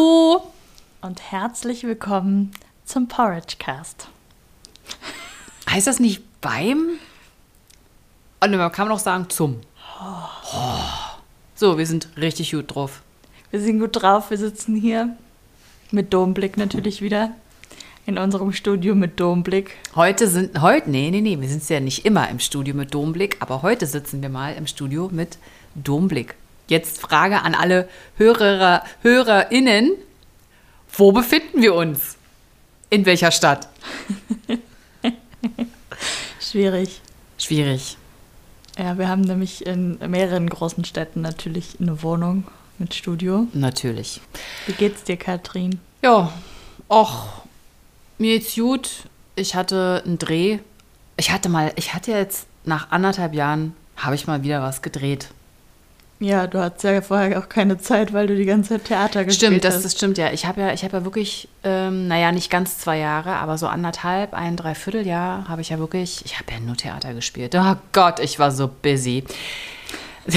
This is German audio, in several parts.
Hallo und herzlich willkommen zum Porridge Cast. Heißt das nicht beim? Und man kann auch sagen zum. Oh. So, wir sind richtig gut drauf. Wir sind gut drauf. Wir sitzen hier mit Domblick natürlich wieder in unserem Studio mit Domblick. Heute sind, heute, nee, nee, nee, wir sind ja nicht immer im Studio mit Domblick, aber heute sitzen wir mal im Studio mit Domblick. Jetzt Frage an alle Hörer, HörerInnen. Wo befinden wir uns? In welcher Stadt? Schwierig. Schwierig. Ja, wir haben nämlich in mehreren großen Städten natürlich eine Wohnung mit Studio. Natürlich. Wie geht's dir, Katrin? Ja, och, mir geht's gut. Ich hatte einen Dreh. Ich hatte mal, ich hatte jetzt nach anderthalb Jahren, habe ich mal wieder was gedreht. Ja, du hattest ja vorher auch keine Zeit, weil du die ganze Zeit Theater gespielt stimmt, hast. Stimmt, das, stimmt ja. Ich habe ja, ich habe ja wirklich, ähm, naja, nicht ganz zwei Jahre, aber so anderthalb, ein Dreivierteljahr habe ich ja wirklich, ich habe ja nur Theater gespielt. Oh Gott, ich war so busy.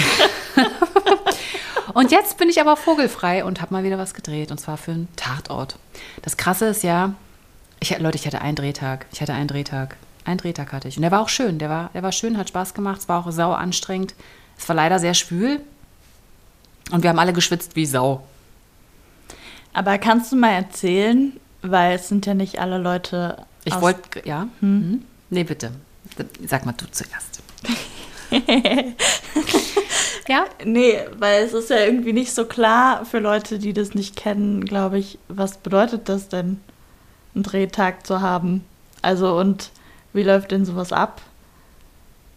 und jetzt bin ich aber vogelfrei und habe mal wieder was gedreht und zwar für einen Tatort. Das Krasse ist ja, ich, Leute, ich hatte einen Drehtag. Ich hatte einen Drehtag. Einen Drehtag hatte ich. Und der war auch schön. Der war, der war schön, hat Spaß gemacht. Es war auch sau anstrengend. Es war leider sehr schwül. Und wir haben alle geschwitzt wie Sau. Aber kannst du mal erzählen, weil es sind ja nicht alle Leute. Ich wollte, ja. Hm? Mhm. Nee, bitte. Sag mal du zuerst. ja? Nee, weil es ist ja irgendwie nicht so klar für Leute, die das nicht kennen, glaube ich, was bedeutet das denn, einen Drehtag zu haben? Also und wie läuft denn sowas ab?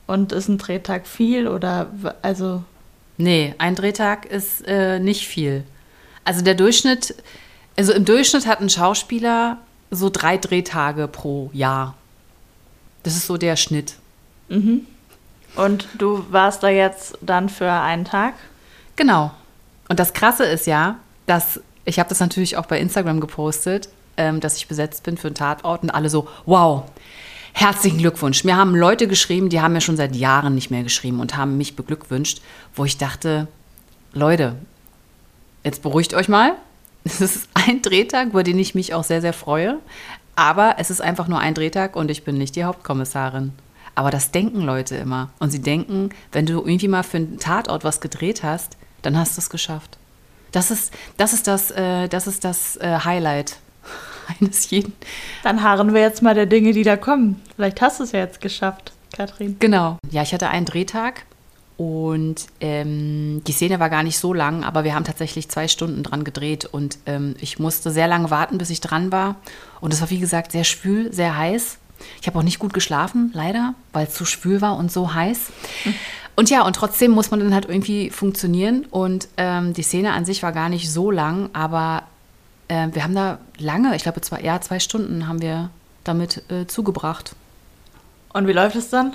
Und ist ein Drehtag viel oder also Nee, ein Drehtag ist äh, nicht viel. Also der Durchschnitt, also im Durchschnitt hat ein Schauspieler so drei Drehtage pro Jahr. Das ist so der Schnitt. Mhm. Und du warst da jetzt dann für einen Tag? Genau. Und das Krasse ist ja, dass ich habe das natürlich auch bei Instagram gepostet, ähm, dass ich besetzt bin für einen Tatort und alle so, wow, Herzlichen Glückwunsch. Mir haben Leute geschrieben, die haben mir schon seit Jahren nicht mehr geschrieben und haben mich beglückwünscht, wo ich dachte, Leute, jetzt beruhigt euch mal. Es ist ein Drehtag, über den ich mich auch sehr, sehr freue. Aber es ist einfach nur ein Drehtag und ich bin nicht die Hauptkommissarin. Aber das denken Leute immer. Und sie denken, wenn du irgendwie mal für einen Tatort was gedreht hast, dann hast du es geschafft. Das ist das, ist das, äh, das, ist das äh, Highlight eines jeden. Dann harren wir jetzt mal der Dinge, die da kommen. Vielleicht hast du es ja jetzt geschafft, Katrin. Genau. Ja, ich hatte einen Drehtag und ähm, die Szene war gar nicht so lang, aber wir haben tatsächlich zwei Stunden dran gedreht und ähm, ich musste sehr lange warten, bis ich dran war. Und es war, wie gesagt, sehr schwül, sehr heiß. Ich habe auch nicht gut geschlafen, leider, weil es zu schwül war und so heiß. Und ja, und trotzdem muss man dann halt irgendwie funktionieren. Und ähm, die Szene an sich war gar nicht so lang, aber äh, wir haben da lange, ich glaube zwei, ja, zwei Stunden haben wir damit äh, zugebracht. Und wie läuft es dann?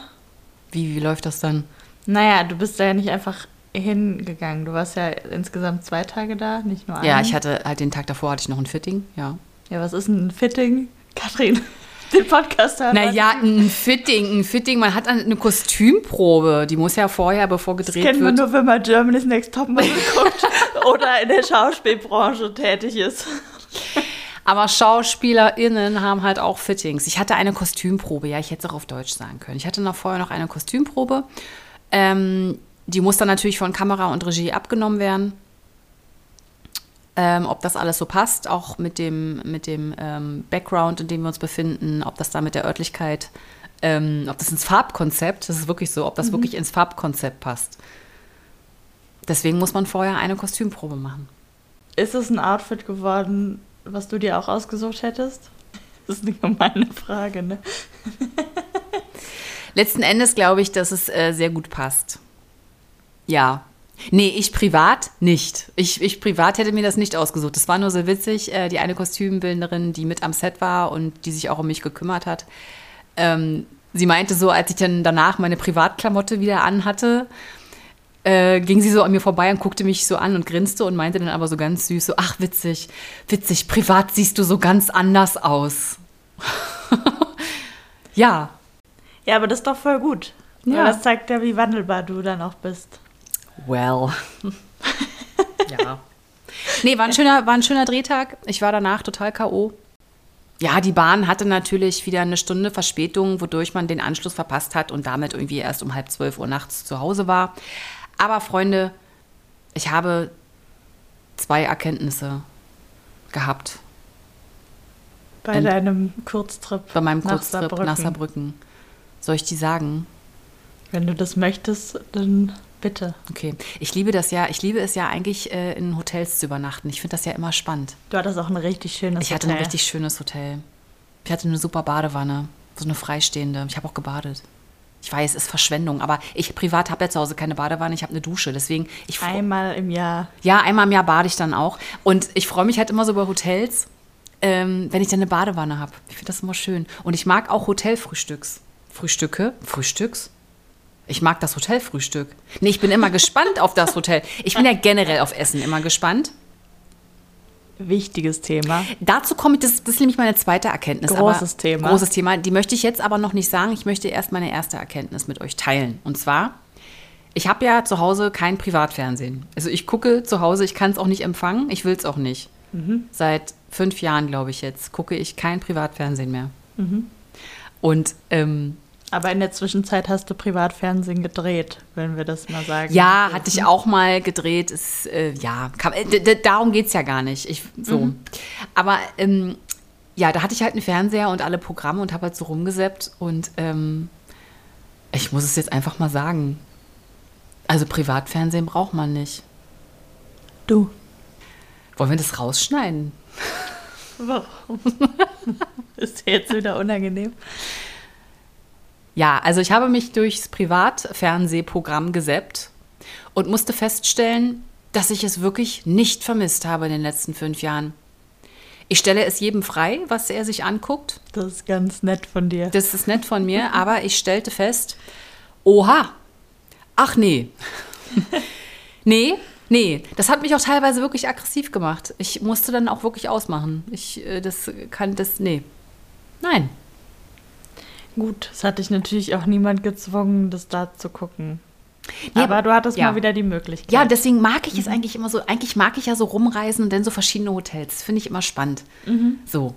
Wie, wie läuft das dann? Naja, du bist da ja nicht einfach hingegangen. Du warst ja insgesamt zwei Tage da, nicht nur einen. Ja, ich hatte halt den Tag davor hatte ich noch ein Fitting, ja. Ja, was ist ein Fitting? Katrin, den Podcast haben. Naja, ein Fitting, ein Fitting. Man hat eine Kostümprobe, die muss ja vorher, bevor gedreht das kennt wird. kennt man nur, wenn man Germany's Next Topmodel guckt oder in der Schauspielbranche tätig ist. Aber SchauspielerInnen haben halt auch Fittings. Ich hatte eine Kostümprobe, ja, ich hätte es auch auf Deutsch sagen können. Ich hatte noch vorher noch eine Kostümprobe. Ähm, die muss dann natürlich von Kamera und Regie abgenommen werden. Ähm, ob das alles so passt, auch mit dem, mit dem ähm, Background, in dem wir uns befinden, ob das da mit der Örtlichkeit, ähm, ob das ins Farbkonzept, das ist wirklich so, ob das mhm. wirklich ins Farbkonzept passt. Deswegen muss man vorher eine Kostümprobe machen. Ist es ein Outfit geworden, was du dir auch ausgesucht hättest? Das ist eine gemeine Frage, ne? Letzten Endes glaube ich, dass es äh, sehr gut passt. Ja. Nee, ich privat nicht. Ich, ich privat hätte mir das nicht ausgesucht. Das war nur so witzig. Äh, die eine Kostümbildnerin, die mit am Set war und die sich auch um mich gekümmert hat, ähm, sie meinte so, als ich dann danach meine Privatklamotte wieder anhatte, äh, ging sie so an mir vorbei und guckte mich so an und grinste und meinte dann aber so ganz süß, so, ach witzig, witzig, privat siehst du so ganz anders aus. ja. Ja, aber das ist doch voll gut. Ja. Das zeigt ja, wie wandelbar du dann auch bist. Well. ja. Nee, war ein, schöner, war ein schöner Drehtag. Ich war danach total K.O. Ja, die Bahn hatte natürlich wieder eine Stunde Verspätung, wodurch man den Anschluss verpasst hat und damit irgendwie erst um halb zwölf Uhr nachts zu Hause war. Aber Freunde, ich habe zwei Erkenntnisse gehabt. Bei Und- deinem Kurztrip. Bei meinem nach Kurztrip Saarbrücken. nach Saarbrücken. Soll ich die sagen? Wenn du das möchtest, dann bitte. Okay. Ich liebe das ja, ich liebe es ja eigentlich, äh, in Hotels zu übernachten. Ich finde das ja immer spannend. Du hattest auch ein richtig schönes Ich hatte Hotel. ein richtig schönes Hotel. Ich hatte eine super Badewanne, so eine freistehende. Ich habe auch gebadet. Ich weiß, es ist Verschwendung, aber ich privat habe ja zu Hause keine Badewanne, ich habe eine Dusche. Deswegen, ich Einmal im Jahr. ja, einmal im Jahr bade ich dann auch. Und ich freue mich halt immer so über Hotels, ähm, wenn ich dann eine Badewanne habe. Ich finde das immer schön. Und ich mag auch Hotelfrühstücks. Frühstücke? Frühstücks? Ich mag das Hotelfrühstück. Nee, ich bin immer gespannt auf das Hotel. Ich bin ja generell auf Essen immer gespannt. Wichtiges Thema. Dazu komme ich, das, das ist nämlich meine zweite Erkenntnis. Großes aber, Thema. Großes Thema. Die möchte ich jetzt aber noch nicht sagen. Ich möchte erst meine erste Erkenntnis mit euch teilen. Und zwar, ich habe ja zu Hause kein Privatfernsehen. Also ich gucke zu Hause, ich kann es auch nicht empfangen, ich will es auch nicht. Mhm. Seit fünf Jahren, glaube ich jetzt, gucke ich kein Privatfernsehen mehr. Mhm. Und ähm, Aber in der Zwischenzeit hast du Privatfernsehen gedreht, wenn wir das mal sagen. Ja, dürfen. hatte ich auch mal gedreht. Ist, äh, ja, kann, äh, darum geht es ja gar nicht. Ich, so. Aber ähm, ja, da hatte ich halt einen Fernseher und alle Programme und habe halt so rumgeseppt. Und ähm, ich muss es jetzt einfach mal sagen. Also Privatfernsehen braucht man nicht. Du. Wollen wir das rausschneiden? Warum? Ist jetzt wieder unangenehm? Ja, also ich habe mich durchs Privatfernsehprogramm geseppt und musste feststellen, dass ich es wirklich nicht vermisst habe in den letzten fünf Jahren. Ich stelle es jedem frei, was er sich anguckt. Das ist ganz nett von dir. Das ist nett von mir, aber ich stellte fest, oha, ach nee. nee, nee, das hat mich auch teilweise wirklich aggressiv gemacht. Ich musste dann auch wirklich ausmachen. Ich, äh, das kann das, nee. Nein. Gut, es hat dich natürlich auch niemand gezwungen, das da zu gucken. Nee, aber du hattest ja. mal wieder die Möglichkeit. Ja, deswegen mag ich es eigentlich immer so. Eigentlich mag ich ja so rumreisen und dann so verschiedene Hotels. Finde ich immer spannend. So.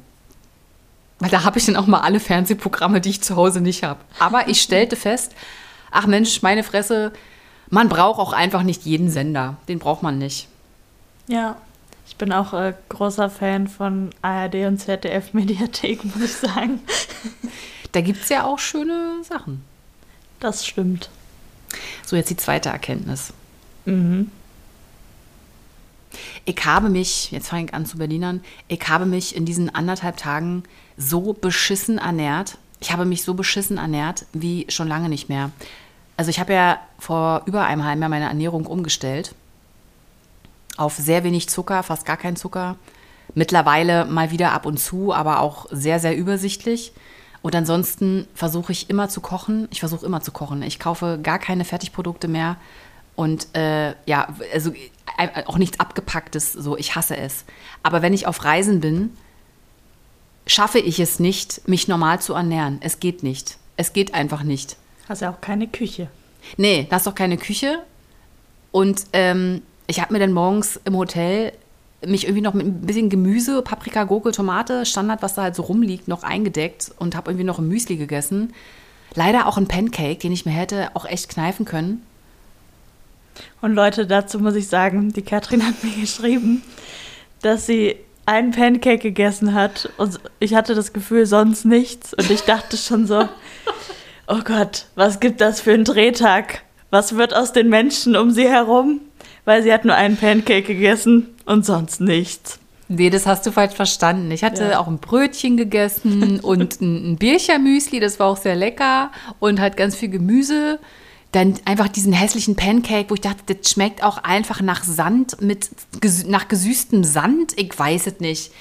Weil da habe ich dann auch mal alle Fernsehprogramme, die ich zu Hause nicht habe. Aber ich stellte fest, ach Mensch, meine Fresse, man braucht auch einfach nicht jeden Sender. Den braucht man nicht. Ja, ich bin auch äh, großer Fan von ARD und ZDF-Mediathek, muss ich sagen. Da gibt es ja auch schöne Sachen. Das stimmt. So, jetzt die zweite Erkenntnis. Mhm. Ich habe mich, jetzt fange ich an zu Berlinern, ich habe mich in diesen anderthalb Tagen so beschissen ernährt. Ich habe mich so beschissen ernährt wie schon lange nicht mehr. Also ich habe ja vor über einem halben Jahr meine Ernährung umgestellt. Auf sehr wenig Zucker, fast gar kein Zucker. Mittlerweile mal wieder ab und zu, aber auch sehr, sehr übersichtlich. Und ansonsten versuche ich immer zu kochen. Ich versuche immer zu kochen. Ich kaufe gar keine Fertigprodukte mehr. Und äh, ja, also äh, auch nichts Abgepacktes. So, ich hasse es. Aber wenn ich auf Reisen bin, schaffe ich es nicht, mich normal zu ernähren. Es geht nicht. Es geht einfach nicht. Hast ja auch keine Küche. Nee, da ist doch keine Küche. Und ähm, ich habe mir dann morgens im Hotel mich irgendwie noch mit ein bisschen Gemüse, Paprika, Gurke, Tomate, Standard, was da halt so rumliegt, noch eingedeckt und habe irgendwie noch ein Müsli gegessen. Leider auch ein Pancake, den ich mir hätte auch echt kneifen können. Und Leute, dazu muss ich sagen, die Katrin hat mir geschrieben, dass sie einen Pancake gegessen hat und ich hatte das Gefühl, sonst nichts. Und ich dachte schon so, oh Gott, was gibt das für einen Drehtag? Was wird aus den Menschen um sie herum? Weil sie hat nur einen Pancake gegessen und sonst nichts. Nee, das hast du falsch verstanden. Ich hatte Ja. auch ein Brötchen gegessen und ein, ein Birchermüsli, das war auch sehr lecker und halt ganz viel Gemüse. Dann einfach diesen hässlichen Pancake, wo ich dachte, das schmeckt auch einfach nach Sand, mit nach gesüßtem Sand. Ich weiß es nicht.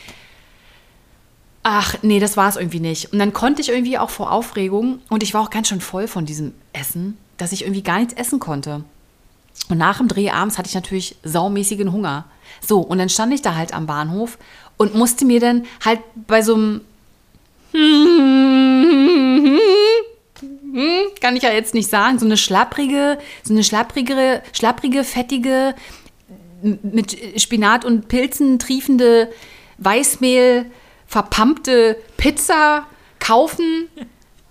Ach, nee, das war es irgendwie nicht. Und dann konnte ich irgendwie auch vor Aufregung, und ich war auch ganz schön voll von diesem Essen, dass ich irgendwie gar nichts essen konnte. Und nach dem Dreh abends hatte ich natürlich saumäßigen Hunger. So, und dann stand ich da halt am Bahnhof und musste mir dann halt bei so einem kann ich ja jetzt nicht sagen, so eine schlapprige, so eine schlapprige, schlapprige, fettige mit Spinat und Pilzen triefende Weißmehl verpampte Pizza kaufen,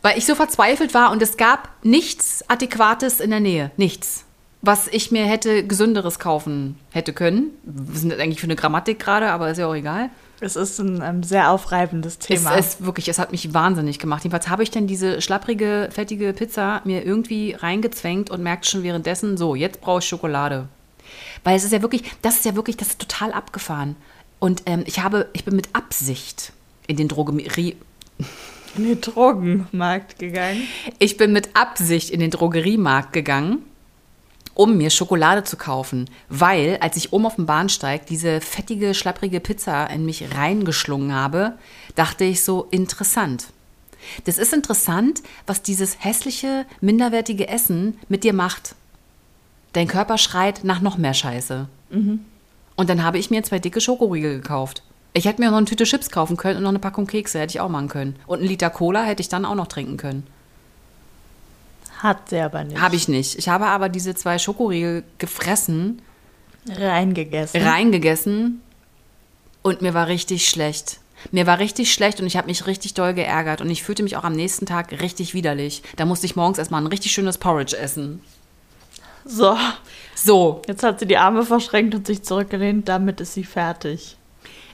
weil ich so verzweifelt war und es gab nichts Adäquates in der Nähe. Nichts. Was ich mir hätte gesünderes kaufen hätte können. Wir sind eigentlich für eine Grammatik gerade, aber ist ja auch egal. Es ist ein ähm, sehr aufreibendes Thema. Es ist wirklich, es hat mich wahnsinnig gemacht. Jedenfalls habe ich dann diese schlapprige, fettige Pizza mir irgendwie reingezwängt und merkte schon währenddessen, so, jetzt brauche ich Schokolade. Weil es ist ja wirklich, das ist ja wirklich, das ist total abgefahren. Und ähm, ich habe, ich bin mit Absicht in den Drogerie, in den Drogenmarkt gegangen. ich bin mit Absicht in den Drogeriemarkt gegangen, um mir Schokolade zu kaufen, weil als ich oben auf dem Bahnsteig diese fettige, schlapprige Pizza in mich reingeschlungen habe, dachte ich so interessant. Das ist interessant, was dieses hässliche, minderwertige Essen mit dir macht. Dein Körper schreit nach noch mehr Scheiße. Und dann habe ich mir zwei dicke Schokoriegel gekauft. Ich hätte mir noch eine Tüte Chips kaufen können und noch eine Packung Kekse hätte ich auch machen können. Und einen Liter Cola hätte ich dann auch noch trinken können. Hat sie aber nicht. Habe ich nicht. Ich habe aber diese zwei Schokoriegel gefressen, reingegessen. reingegessen und mir war richtig schlecht. Mir war richtig schlecht und ich habe mich richtig doll geärgert und ich fühlte mich auch am nächsten Tag richtig widerlich. Da musste ich morgens erstmal ein richtig schönes Porridge essen. So, So, jetzt hat sie die Arme verschränkt und sich zurückgelehnt. Damit ist sie fertig.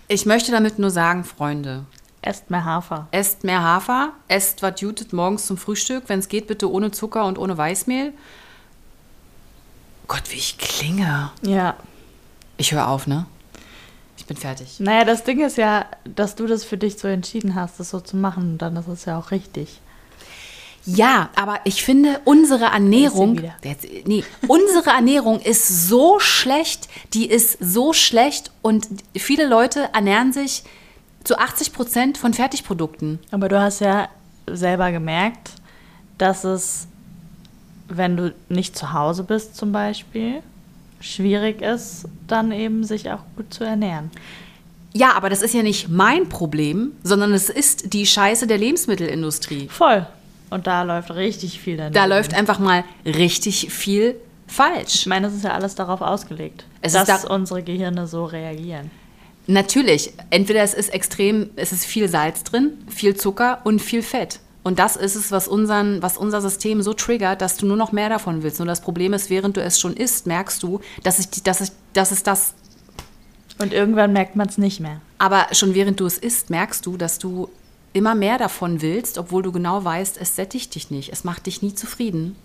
ich möchte damit nur sagen, Freunde, Esst mehr Hafer. esst mehr Hafer, esst was jutet morgens zum Frühstück, wenn es geht, bitte ohne Zucker und ohne Weißmehl. Gott, wie ich klinge. Ja. Ich höre auf, ne? Ich bin fertig. Naja, das Ding ist ja, dass du das für dich so entschieden hast, das so zu machen. Und dann ist es ja auch richtig. Ja, aber ich finde, unsere Ernährung, jetzt, nee, unsere Ernährung ist so schlecht, die ist so schlecht und viele Leute ernähren sich zu 80 Prozent von Fertigprodukten. Aber du hast ja selber gemerkt, dass es, wenn du nicht zu Hause bist zum Beispiel, schwierig ist, dann eben sich auch gut zu ernähren. Ja, aber das ist ja nicht mein Problem, sondern es ist die Scheiße der Lebensmittelindustrie. Voll. Und da läuft richtig viel daneben. Da läuft einfach mal richtig viel Ich falsch. meine, es ist ja alles darauf ausgelegt, Es dass da- unsere Gehirne so reagieren. Natürlich, entweder es ist extrem, es ist viel Salz drin, viel Zucker und viel Fett. Und das ist es, was, unseren, was unser System so triggert, dass du nur noch mehr davon willst. Nur das Problem ist, während du es schon isst, merkst du, dass, ich, dass, ich, dass es das. Und irgendwann merkt man es nicht mehr. Aber schon während du es isst, merkst du, dass du immer mehr davon willst, obwohl du genau weißt, es sättigt dich nicht. Es macht dich nie zufrieden.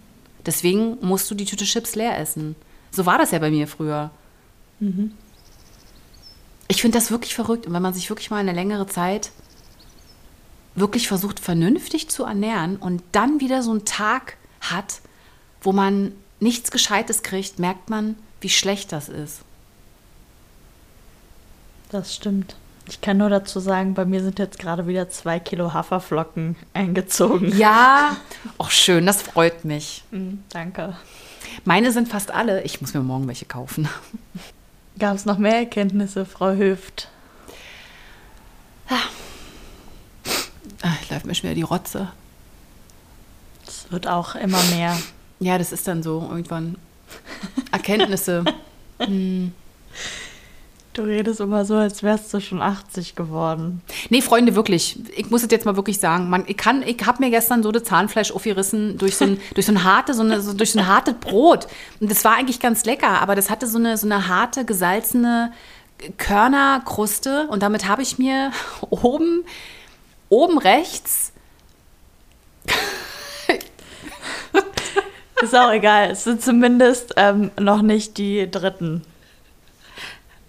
Deswegen musst du die Tüte Chips leer essen. So war das ja bei mir früher. Ich finde das wirklich verrückt. Und wenn man sich wirklich mal eine längere Zeit wirklich versucht, vernünftig zu ernähren und dann wieder so einen Tag hat, wo man nichts Gescheites kriegt, merkt man, wie schlecht das ist. Das stimmt. Ich kann nur dazu sagen, bei mir sind jetzt gerade wieder zwei Kilo Haferflocken eingezogen. Ja, auch schön, das freut mich. Mhm, danke. Meine sind fast alle. Ich muss mir morgen welche kaufen. Gab es noch mehr Erkenntnisse, Frau Hüft? Ah, läuft mir schwer die Rotze. Es wird auch immer mehr. Ja, das ist dann so irgendwann. Erkenntnisse. Du redest immer so, als wärst du schon 80 geworden. Nee, Freunde, wirklich. Ich muss es jetzt mal wirklich sagen. Man, ich kann, ich habe mir gestern so das Zahnfleisch aufgerissen durch so ein, durch so ein harte, so eine, so, durch so ein hartes Brot. Und das war eigentlich ganz lecker, aber das hatte so eine, so eine harte, gesalzene Körnerkruste. Und damit habe ich mir oben, oben rechts Ist auch egal. Es sind zumindest ähm, noch nicht die dritten.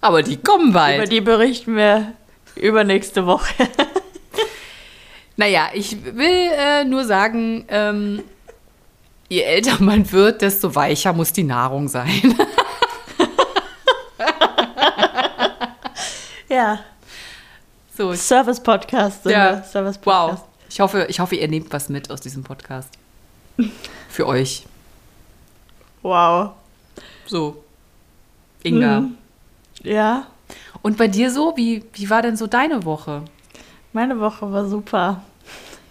Aber die kommen bald. Über die berichten wir übernächste Woche. Naja, ich will äh, nur sagen, ähm, je älter man wird, desto weicher muss die Nahrung sein. ja. So, Service-Podcast. sind ja, wir. Service-Podcast. wow. Ich hoffe, ich hoffe, ihr nehmt was mit aus diesem Podcast. Für euch. Wow. So. Inga. Mhm. Ja, Und bei dir so? Wie, wie war denn so deine Woche? meine Woche war super.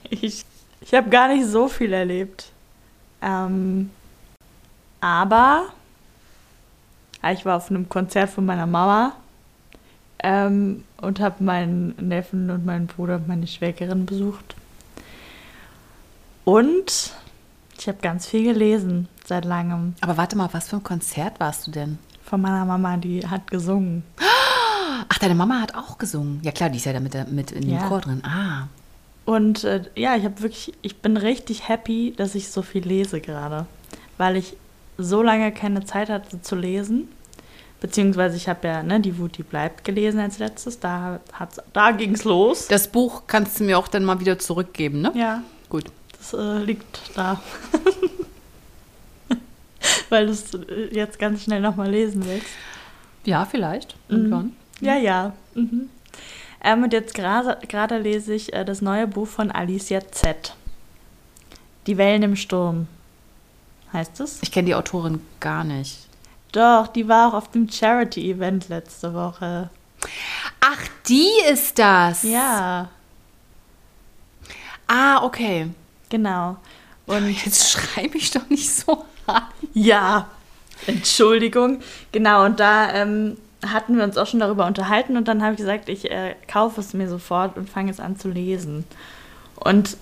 Ich, ich habe gar nicht so viel erlebt. Ähm, aber Ich war auf einem Konzert von meiner Mama ähm, und habe meinen Neffen und meinen Bruder und meine Schwägerin besucht. Und ich habe ganz viel gelesen seit langem. Aber warte mal, was für ein Konzert warst du denn? Von meiner Mama, die hat gesungen. Ach, deine Mama hat auch gesungen. Ja klar, die ist ja da mit, mit in dem Ja. Chor drin. Ah. Und äh, ja, ich habe wirklich, ich bin richtig happy, dass ich so viel lese gerade, weil ich so lange keine Zeit hatte zu lesen. Beziehungsweise ich habe ja ne, die Wut, die bleibt gelesen als letztes. Da, hat's, da ging es los. Das Buch kannst du mir auch dann mal wieder zurückgeben, ne? Ja, Gut. das äh, liegt da. weil du es äh, jetzt ganz schnell nochmal lesen willst. Ja, vielleicht. Mhm. Irgendwann. Ja, ja. Mhm. Ähm, und jetzt gerade lese ich äh, das neue Buch von Alicia Z. Die Wellen im Sturm. Heißt es? Ich kenne die Autorin gar nicht. Doch, die war auch auf dem Charity-Event letzte Woche. Ach, die ist das. Ja, Ah, okay. genau. Und Jetzt schreibe ich doch nicht so. ja, Entschuldigung. Genau, und da ähm, hatten wir uns auch schon darüber unterhalten und dann habe ich gesagt, ich äh, kaufe es mir sofort und fange es an zu lesen. Und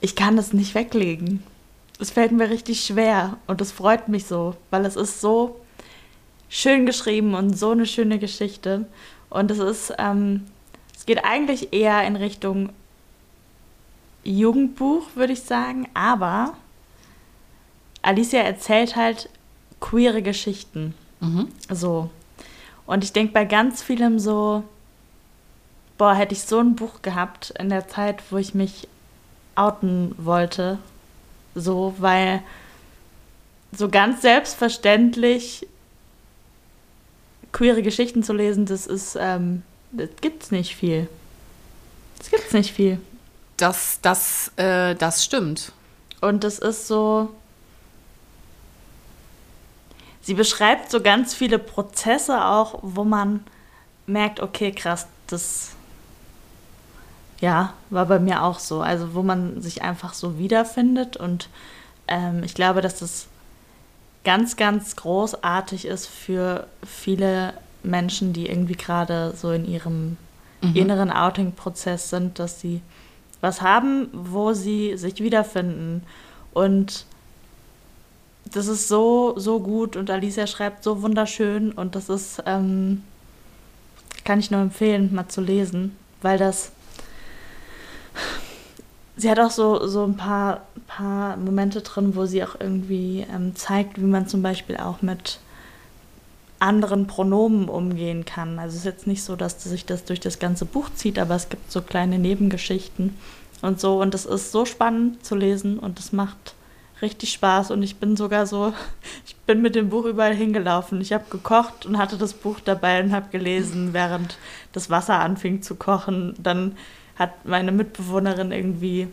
ich kann es nicht weglegen. Es fällt mir richtig schwer und es freut mich so, weil es ist so schön geschrieben und so eine schöne Geschichte. Und es ist, ähm, es geht eigentlich eher in Richtung Jugendbuch, würde ich sagen, aber Alicia erzählt halt queere Geschichten. Mhm. So. Und ich denke bei ganz vielem so, boah, hätte ich so ein Buch gehabt in der Zeit, wo ich mich outen wollte. So, weil so ganz selbstverständlich queere Geschichten zu lesen, das ist, ähm, das gibt's nicht viel. Das gibt's nicht viel. Das, das, äh, das stimmt. Und das ist so. Sie beschreibt so ganz viele Prozesse auch, wo man merkt, okay, krass, das ja, war bei mir auch so. Also wo man sich einfach so wiederfindet. Und ähm, ich glaube, dass das ganz, ganz großartig ist für viele Menschen, die irgendwie gerade so in ihrem Mhm. inneren Outing-Prozess sind, dass sie was haben, wo sie sich wiederfinden. Und das ist so, so gut und Alicia schreibt so wunderschön und das ist, ähm, kann ich nur empfehlen, mal zu lesen, weil das, sie hat auch so, so ein paar, paar Momente drin, wo sie auch irgendwie ähm, zeigt, wie man zum Beispiel auch mit anderen Pronomen umgehen kann. Also es ist jetzt nicht so, dass sich das durch das ganze Buch zieht, aber es gibt so kleine Nebengeschichten und so. Und es ist so spannend zu lesen und es macht richtig Spaß. Und ich bin sogar so, ich bin mit dem Buch überall hingelaufen. Ich habe gekocht und hatte das Buch dabei und habe gelesen, während das Wasser anfing zu kochen. Dann hat meine Mitbewohnerin irgendwie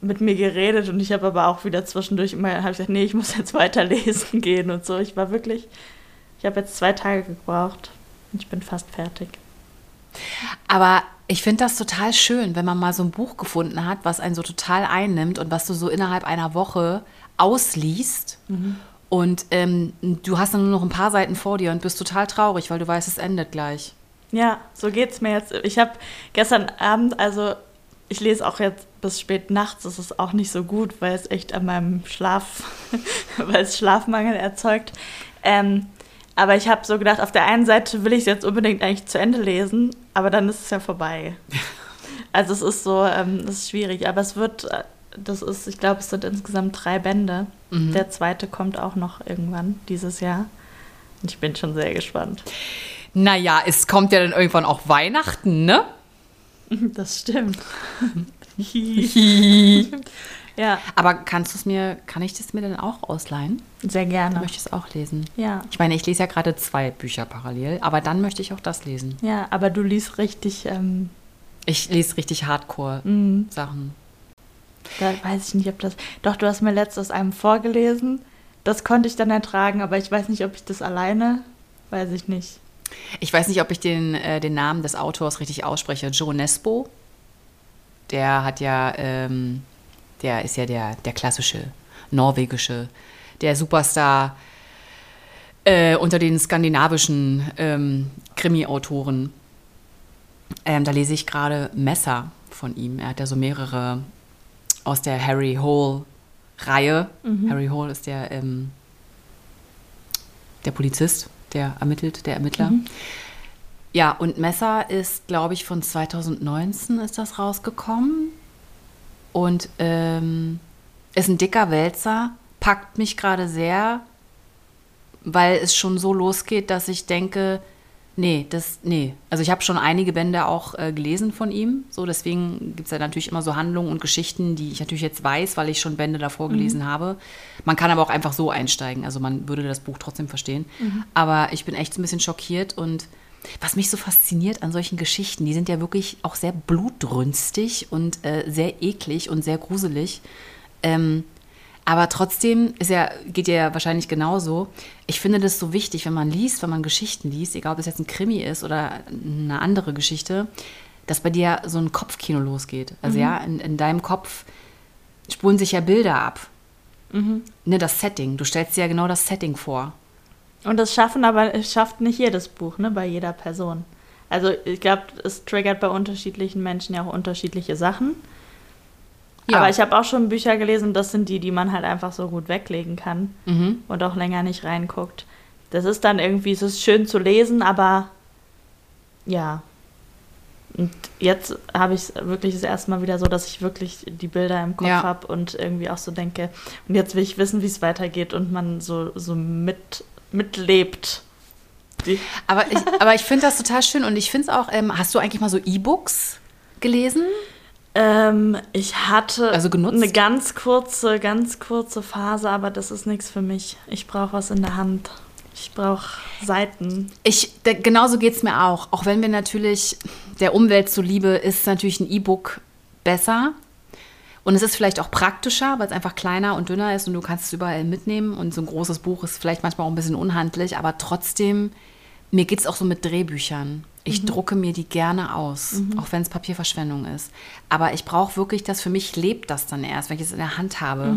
mit mir geredet und ich habe aber auch wieder zwischendurch immer hab gesagt, nee, ich muss jetzt weiterlesen gehen und so. Ich war wirklich, ich habe jetzt zwei Tage gebraucht und ich bin fast fertig. Aber ich finde das total schön, wenn man mal so ein Buch gefunden hat, was einen so total einnimmt und was du so innerhalb einer Woche ausliest. Und ähm, du hast dann nur noch ein paar Seiten vor dir und bist total traurig, weil du weißt, es endet gleich. Ja, so geht's mir jetzt. Ich habe gestern Abend, also ich lese auch jetzt bis spät nachts, das ist auch nicht so gut, weil es echt an meinem Schlaf, weil es Schlafmangel erzeugt. Ähm, aber ich habe so gedacht, auf der einen Seite will ich es jetzt unbedingt eigentlich zu Ende lesen, aber dann ist es ja vorbei. Also es ist so, ähm, es ist schwierig, aber es wird, äh, das ist, ich glaube, es sind insgesamt drei Bände. Der zweite kommt auch noch irgendwann dieses Jahr. Und ich bin schon sehr gespannt. Naja, es kommt ja dann irgendwann auch Weihnachten, ne? Das stimmt. ja, Aber kannst du es mir, kann ich das mir dann auch ausleihen? sehr Ich gerne. möchte es auch lesen. Ja. Ich meine, ich lese ja gerade zwei Bücher parallel, aber dann möchte ich auch das lesen. Ja, aber du liest richtig, ähm, Ich lese richtig Mhm. Hardcore-Sachen. da weiß ich nicht, ob das. Doch, du hast mir letztes einem vorgelesen. Das konnte ich dann ertragen, aber ich weiß nicht, ob ich das alleine. Weiß ich nicht. Ich weiß nicht, ob ich den, äh, den Namen des Autors richtig ausspreche. Joe Nesbo. Der hat ja, ähm, der ist ja der, der klassische norwegische, der Superstar. äh, unter den skandinavischen ähm, Krimi-Autoren. Ähm, da lese ich gerade Messer von ihm. Er hat ja so mehrere aus der Harry Hole-Reihe. Mhm. Harry Hole ist der, ähm, der Polizist, der ermittelt, der Ermittler. Mhm. Ja, und Messer ist, glaube ich, von 2019 ist das rausgekommen. Und ähm, ist ein dicker Wälzer, packt mich gerade sehr, weil es schon so losgeht, dass ich denke, nee, das, nee. Also ich habe schon einige Bände auch äh, gelesen von ihm. So, deswegen gibt es ja natürlich immer so Handlungen und Geschichten, die ich natürlich jetzt weiß, weil ich schon Bände davor gelesen habe. Man kann aber auch einfach so einsteigen. Also man würde das Buch trotzdem verstehen. Aber ich bin echt so ein bisschen schockiert und was mich so fasziniert an solchen Geschichten, die sind ja wirklich auch sehr blutrünstig und äh, sehr eklig und sehr gruselig. Ähm, aber trotzdem ist ja, geht ja wahrscheinlich genauso. Ich finde das so wichtig, wenn man liest, wenn man Geschichten liest, egal ob es jetzt ein Krimi ist oder eine andere Geschichte, dass bei dir so ein Kopfkino losgeht. Also ja, in, in deinem Kopf spulen sich ja Bilder ab. Ne, das Setting. Du stellst dir ja genau das Setting vor. Und das schaffen aber, schafft nicht jedes Buch, ne, bei jeder Person. Also ich glaube, es triggert bei unterschiedlichen Menschen ja auch unterschiedliche Sachen. Ja. Aber ich habe auch schon Bücher gelesen, das sind die, die man halt einfach so gut weglegen kann Mhm. und auch länger nicht reinguckt. Das ist dann irgendwie, es ist schön zu lesen, aber ja. Und jetzt habe ich es wirklich das erste Mal wieder so, dass ich wirklich die Bilder im Kopf Ja. habe und irgendwie auch so denke, und jetzt will ich wissen, wie es weitergeht und man so, so mit, mitlebt. Die, Aber ich, aber ich finde das total schön und ich finde es auch, ähm, hast du eigentlich mal so E-Books gelesen? ähm, ich hatte Also genutzt? eine ganz kurze, ganz kurze Phase, aber das ist nichts für mich. Ich brauche was in der Hand. Ich brauche Seiten. Ich, da, genauso geht es mir auch. Auch wenn wir natürlich der Umwelt zuliebe, ist natürlich ein E-Book besser. Und es ist vielleicht auch praktischer, weil es einfach kleiner und dünner ist und du kannst es überall mitnehmen. Und so ein großes Buch ist vielleicht manchmal auch ein bisschen unhandlich, aber trotzdem, mir geht es auch so mit Drehbüchern. Ich drucke mir die gerne aus, auch wenn es Papierverschwendung ist. Aber ich brauche wirklich das, für mich lebt das dann erst, wenn ich es in der Hand habe.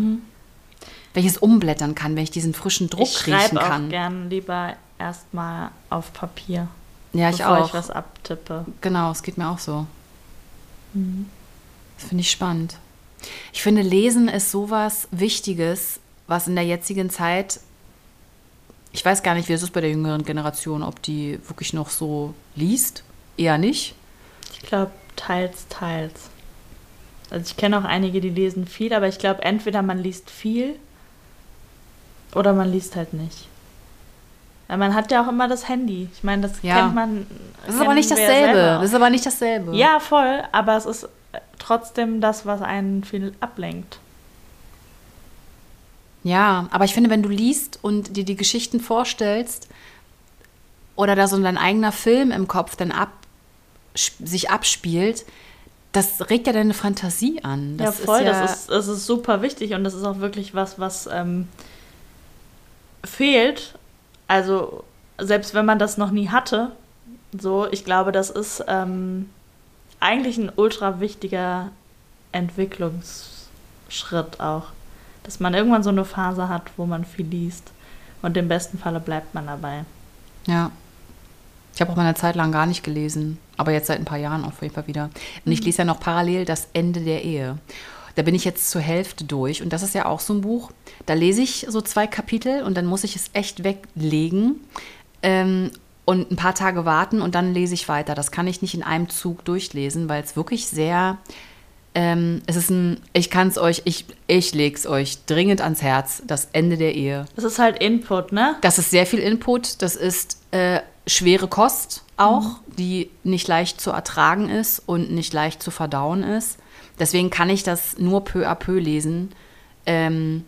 Wenn ich es umblättern kann, wenn ich diesen frischen Druck ich riechen schreibe auch kann. gern lieber erstmal auf Papier, Ja, ich bevor auch. ich was abtippe. Genau, es geht mir auch so. Das finde ich spannend. Ich finde, Lesen ist sowas Wichtiges, was in der jetzigen Zeit, ich weiß gar nicht, wie es ist bei der jüngeren Generation, ob die wirklich noch so liest. Eher nicht. Ich glaube, teils, teils. Also ich kenne auch einige, die lesen viel, aber ich glaube, entweder man liest viel oder man liest halt nicht. Weil man hat ja auch immer das Handy. Ich meine, das Ja. kennt man. Das ist aber nicht dasselbe. Das ist aber nicht dasselbe. Ja, voll, aber es ist trotzdem das, was einen viel ablenkt. Ja, aber ich finde, wenn du liest und dir die Geschichten vorstellst oder da so dein eigener Film im Kopf dann ab, sich abspielt, das regt ja deine Fantasie an. Das ja, voll, Ist ja, das, ist, das ist super wichtig und das ist auch wirklich was, was ähm, fehlt. Also, selbst wenn man das noch nie hatte, so, ich glaube, das ist ähm, eigentlich ein ultra wichtiger Entwicklungsschritt auch. Dass man irgendwann so eine Phase hat, wo man viel liest. Und im besten Falle bleibt man dabei. Ja. Ich habe auch mal eine Zeit lang gar nicht gelesen, aber jetzt seit ein paar Jahren auf jeden Fall wieder. Und ich lese ja noch parallel das Ende der Ehe. Da bin ich jetzt zur Hälfte durch und das ist ja auch so ein Buch. Da lese ich so zwei Kapitel und dann muss ich es echt weglegen ähm, und ein paar Tage warten und dann lese ich weiter. Das kann ich nicht in einem Zug durchlesen, weil es wirklich sehr ähm, es ist ein, ich kann es euch, ich, ich lege es euch dringend ans Herz, das Ende der Ehe. Das ist halt Input, ne? Das ist sehr viel Input. Das ist äh, schwere Kost auch, die nicht leicht zu ertragen ist und nicht leicht zu verdauen ist. Deswegen kann ich das nur peu à peu lesen, ähm,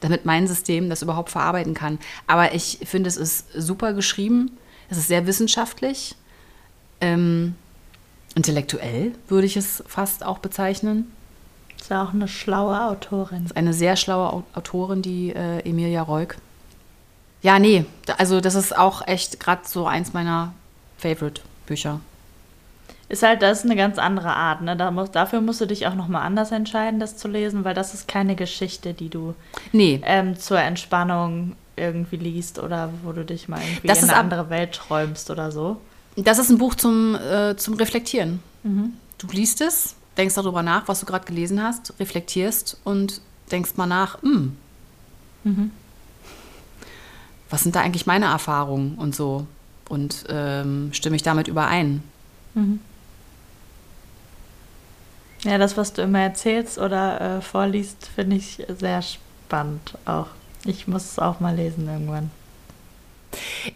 damit mein System das überhaupt verarbeiten kann. Aber ich finde, es ist super geschrieben. Es ist sehr wissenschaftlich. Ähm, intellektuell würde ich es fast auch bezeichnen. Ist ja auch eine schlaue Autorin. ist eine sehr schlaue Au- Autorin, die äh, Emilia Reuk. Ja, nee, also das ist auch echt gerade so eins meiner Favorite-Bücher. Ist halt, das ist eine ganz andere Art, ne? Da muss, dafür musst du dich auch nochmal anders entscheiden, das zu lesen, weil das ist keine Geschichte, die du Nee, ähm, zur Entspannung irgendwie liest oder wo du dich mal irgendwie Das in eine andere Welt träumst oder so. Das ist ein Buch zum, äh, zum Reflektieren. Du liest es, denkst darüber nach, was du gerade gelesen hast, reflektierst und denkst mal nach, hm, was sind da eigentlich meine Erfahrungen und so? Und ähm, stimme ich damit überein? Ja, das, was du immer erzählst oder äh, vorliest, finde ich sehr spannend auch. Ich muss es auch mal lesen irgendwann.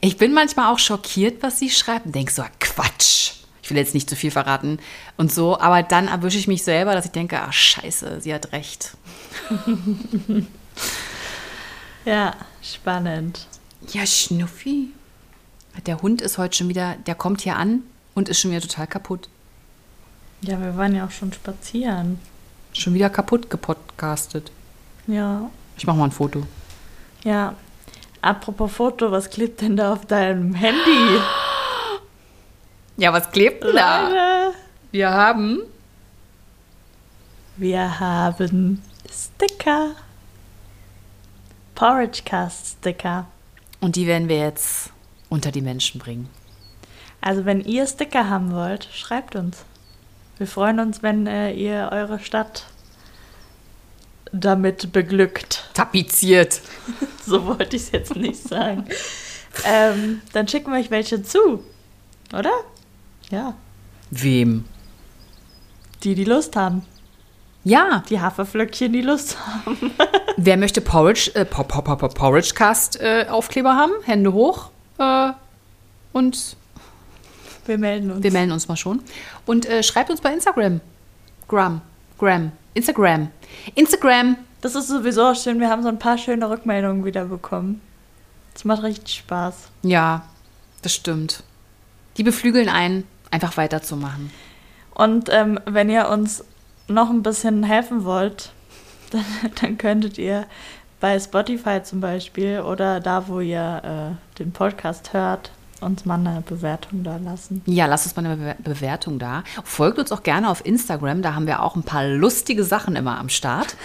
Ich bin manchmal auch schockiert, was sie schreibt und denke so, Quatsch. Ich will jetzt nicht zu viel verraten und so, aber dann erwische ich mich selber, dass ich denke, ach scheiße, sie hat recht. Ja, spannend. Ja, Schnuffi. Der Hund ist heute schon wieder, der kommt hier an und ist schon wieder total kaputt. Ja, wir waren ja auch schon spazieren. Schon wieder kaputt gepodcastet. Ja, Ich mache mal ein Foto. Ja. Apropos Foto, was klebt denn da auf deinem Handy? Ja, was klebt denn da? Leute, Wir haben wir haben Sticker. Porridge Cast Sticker. und die werden wir jetzt unter die Menschen bringen. Also wenn ihr Sticker haben wollt, schreibt uns. Wir freuen uns, wenn äh, ihr eure Stadt damit beglückt. Tapeziert. So wollte ich es jetzt nicht sagen. ähm, dann schicken wir euch welche zu. Oder? Ja. Wem? Die, die Lust haben. Ja, Die Haferflöckchen, die Lust haben. wer möchte Porridge, äh, Por- Por- Por- Por- Porridge Cast äh, Aufkleber haben? Hände hoch. Äh, und Wir melden uns. wir melden uns mal schon. Und äh, schreibt uns bei Instagram. Gram. Gram. Instagram. Instagram. Das ist sowieso auch schön. Wir haben so ein paar schöne Rückmeldungen wieder bekommen. Das macht richtig Spaß. Ja, das stimmt. Die beflügeln einen, einfach weiterzumachen. Und ähm, wenn ihr uns noch ein bisschen helfen wollt, dann, dann könntet ihr bei Spotify zum Beispiel oder da, wo ihr äh, den Podcast hört, uns mal eine Bewertung da lassen. Ja, lasst uns mal eine Bewer- Bewertung da. Folgt uns auch gerne auf Instagram, da haben wir auch ein paar lustige Sachen immer am Start.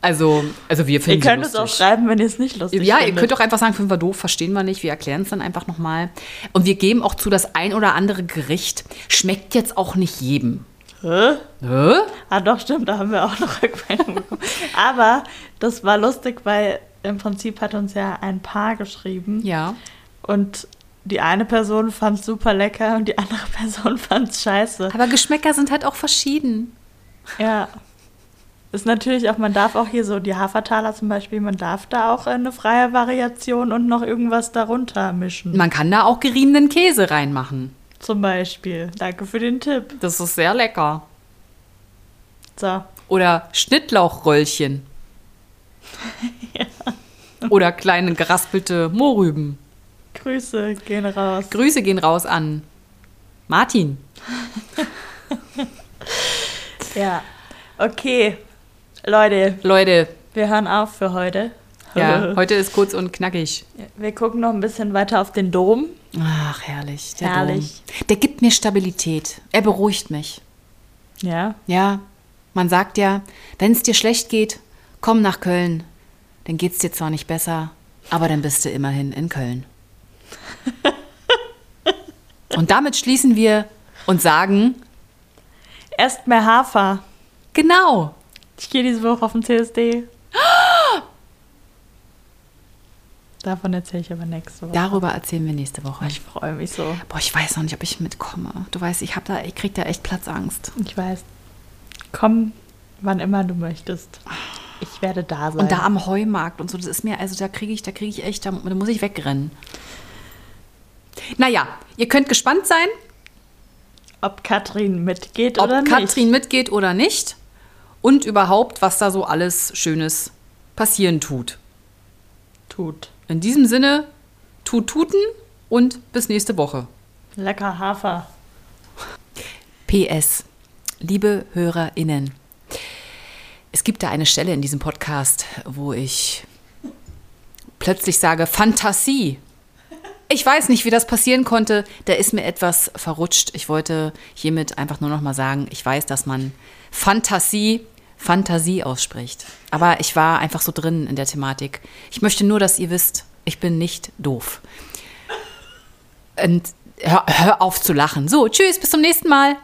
Also, also wir Ihr finden könnt sie es auch schreiben, wenn ihr es nicht lustig Ja, ihr findet. könnt auch einfach sagen, finden wir doof, verstehen wir nicht. Wir erklären es dann einfach nochmal. Und wir geben auch zu, das ein oder andere Gericht schmeckt jetzt auch nicht jedem. Hä? Hä? Ah, doch, stimmt, da haben wir auch noch Rückmeldungen bekommen. Aber das war lustig, weil im Prinzip hat uns ja ein Paar geschrieben Ja. und die eine Person fand es super lecker und die andere Person fand es scheiße. Aber Geschmäcker sind halt auch verschieden. Ja. Ist natürlich auch, man darf auch hier so die Hafertaler zum Beispiel, man darf da auch eine freie Variation und noch irgendwas darunter mischen. Man kann da auch geriebenen Käse reinmachen. Zum Beispiel. Danke für den Tipp. Das ist sehr lecker. So. Oder Schnittlauchröllchen. Oder kleine geraspelte Mohrrüben. Grüße gehen raus. Grüße gehen raus an Martin. Ja. Okay. Leute, Leute, wir hören auf für heute. ja, heute ist kurz und knackig. Wir gucken noch ein bisschen weiter auf den Dom. Ach, herrlich. Der Herrlich. Dom. Der gibt mir Stabilität. Er beruhigt mich. Ja. Ja, man sagt ja, wenn es dir schlecht geht, komm nach Köln. Dann geht's dir zwar nicht besser, aber dann bist du immerhin in Köln. und damit schließen wir und sagen, Esst mehr Hafer. genau, Ich gehe diese Woche auf den CSD. Davon erzähle ich aber nächste Woche. darüber erzählen wir nächste Woche. Ich freue mich so. Boah, ich weiß noch nicht, ob ich mitkomme. Du weißt, ich hab da, ich krieg da echt Platzangst. Ich weiß. Komm, wann immer du möchtest. Ich werde da sein. Und da am Heumarkt und so, das ist mir, also da kriege ich, da kriege ich echt, da, da muss ich wegrennen. Naja, ihr könnt gespannt sein, ob Katrin mitgeht ob oder nicht. Katrin mitgeht oder nicht und überhaupt, was da so alles Schönes passieren tut. tut. In diesem Sinne, tut tuten und bis nächste Woche. Lecker Hafer. PS, liebe HörerInnen, es gibt da eine Stelle in diesem Podcast, wo ich plötzlich sage, Fantasie. Ich weiß nicht, wie das passieren konnte. Da ist mir etwas verrutscht. Ich wollte hiermit einfach nur noch mal sagen, ich weiß, dass man Fantasie Fantasie ausspricht. Aber ich war einfach so drin in der Thematik. Ich möchte nur, dass ihr wisst, ich bin nicht doof. Und hör, hör auf zu lachen. So, tschüss, bis zum nächsten Mal.